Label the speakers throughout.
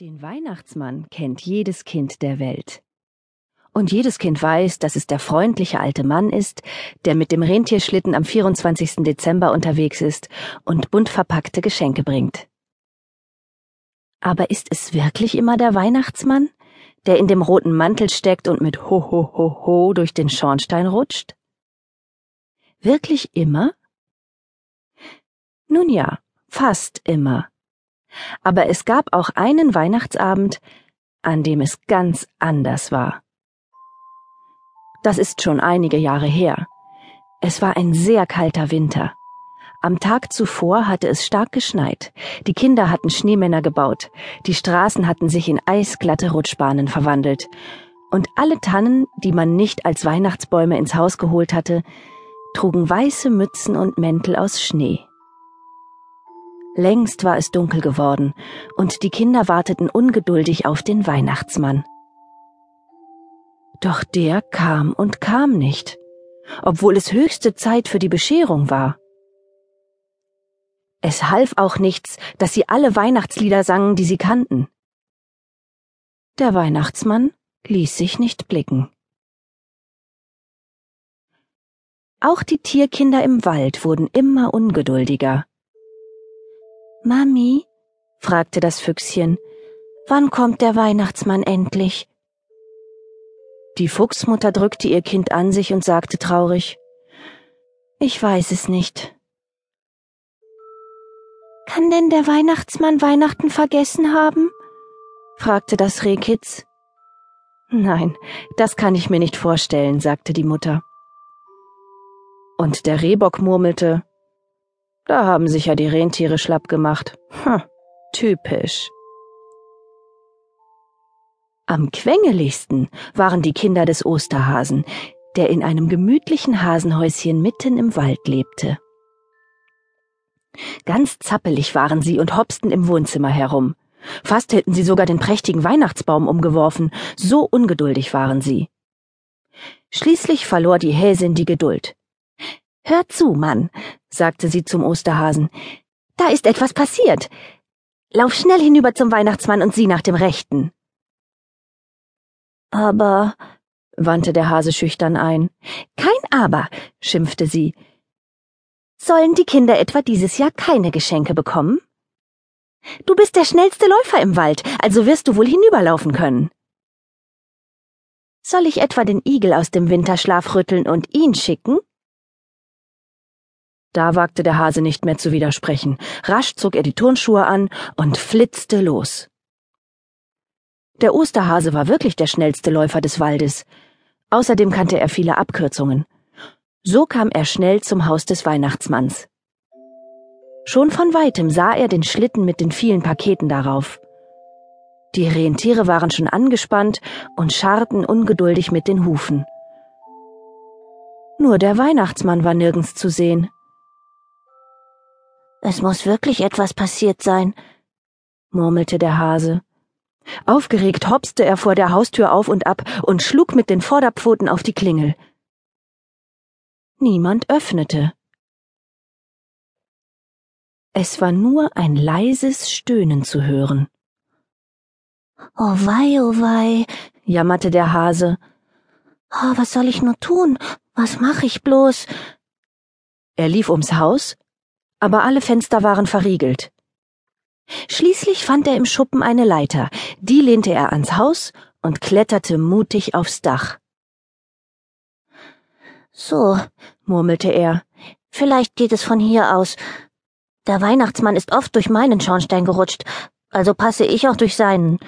Speaker 1: Den Weihnachtsmann kennt jedes Kind der Welt. Und jedes Kind weiß, dass es der freundliche alte Mann ist, der mit dem Rentierschlitten am 24. Dezember unterwegs ist und bunt verpackte Geschenke bringt. Aber ist es wirklich immer der Weihnachtsmann, der in dem roten Mantel steckt und mit Ho ho ho ho durch den Schornstein rutscht? Wirklich immer? Nun ja, fast immer. Aber es gab auch einen Weihnachtsabend, an dem es ganz anders war. Das ist schon einige Jahre her. Es war ein sehr kalter Winter. Am Tag zuvor hatte es stark geschneit. Die Kinder hatten Schneemänner gebaut. Die Straßen hatten sich in eisglatte Rutschbahnen verwandelt. Und alle Tannen, die man nicht als Weihnachtsbäume ins Haus geholt hatte, trugen weiße Mützen und Mäntel aus Schnee. Längst war es dunkel geworden, und die Kinder warteten ungeduldig auf den Weihnachtsmann. Doch der kam und kam nicht, obwohl es höchste Zeit für die Bescherung war. Es half auch nichts, dass sie alle Weihnachtslieder sangen, die sie kannten. Der Weihnachtsmann ließ sich nicht blicken. Auch die Tierkinder im Wald wurden immer ungeduldiger. Mami, fragte das Füchschen, wann kommt der Weihnachtsmann endlich? Die Fuchsmutter drückte ihr Kind an sich und sagte traurig, Ich weiß es nicht. Kann denn der Weihnachtsmann Weihnachten vergessen haben? fragte das Rehkitz. Nein, das kann ich mir nicht vorstellen, sagte die Mutter. Und der Rehbock murmelte, da haben sich ja die Rentiere schlapp gemacht. Hm, typisch. Am quengeligsten waren die Kinder des Osterhasen, der in einem gemütlichen Hasenhäuschen mitten im Wald lebte. Ganz zappelig waren sie und hopsten im Wohnzimmer herum. Fast hätten sie sogar den prächtigen Weihnachtsbaum umgeworfen, so ungeduldig waren sie. Schließlich verlor die Häsin die Geduld. Hör zu, Mann, sagte sie zum Osterhasen. Da ist etwas passiert. Lauf schnell hinüber zum Weihnachtsmann und sieh nach dem Rechten. Aber, wandte der Hase schüchtern ein. Kein Aber, schimpfte sie. Sollen die Kinder etwa dieses Jahr keine Geschenke bekommen? Du bist der schnellste Läufer im Wald, also wirst du wohl hinüberlaufen können. Soll ich etwa den Igel aus dem Winterschlaf rütteln und ihn schicken? Da wagte der Hase nicht mehr zu widersprechen. Rasch zog er die Turnschuhe an und flitzte los. Der Osterhase war wirklich der schnellste Läufer des Waldes. Außerdem kannte er viele Abkürzungen. So kam er schnell zum Haus des Weihnachtsmanns. Schon von weitem sah er den Schlitten mit den vielen Paketen darauf. Die Rentiere waren schon angespannt und scharrten ungeduldig mit den Hufen. Nur der Weihnachtsmann war nirgends zu sehen. Es muss wirklich etwas passiert sein, murmelte der Hase. Aufgeregt hopste er vor der Haustür auf und ab und schlug mit den Vorderpfoten auf die Klingel. Niemand öffnete. Es war nur ein leises Stöhnen zu hören. Oh wei, oh wei, jammerte der Hase. Oh, was soll ich nur tun? Was mach ich bloß? Er lief ums Haus, aber alle Fenster waren verriegelt. Schließlich fand er im Schuppen eine Leiter, die lehnte er ans Haus und kletterte mutig aufs Dach. So, murmelte er, vielleicht geht es von hier aus. Der Weihnachtsmann ist oft durch meinen Schornstein gerutscht, also passe ich auch durch seinen.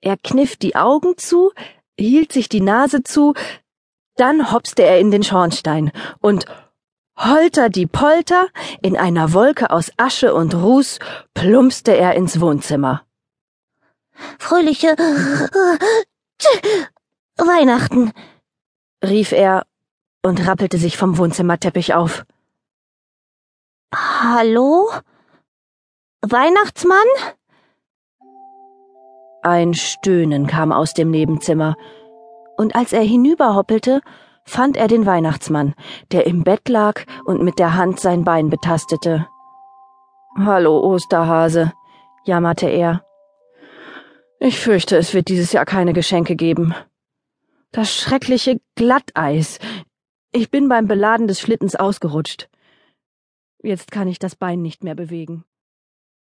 Speaker 1: Er kniff die Augen zu, hielt sich die Nase zu, dann hopste er in den Schornstein und Holter die Polter, in einer Wolke aus Asche und Ruß, plumpste er ins Wohnzimmer. Fröhliche Weihnachten, rief er und rappelte sich vom Wohnzimmerteppich auf. Hallo? Weihnachtsmann? Ein Stöhnen kam aus dem Nebenzimmer, und als er hinüberhoppelte, fand er den Weihnachtsmann, der im Bett lag und mit der Hand sein Bein betastete. Hallo, Osterhase. jammerte er. Ich fürchte, es wird dieses Jahr keine Geschenke geben. Das schreckliche Glatteis. Ich bin beim Beladen des Schlittens ausgerutscht. Jetzt kann ich das Bein nicht mehr bewegen.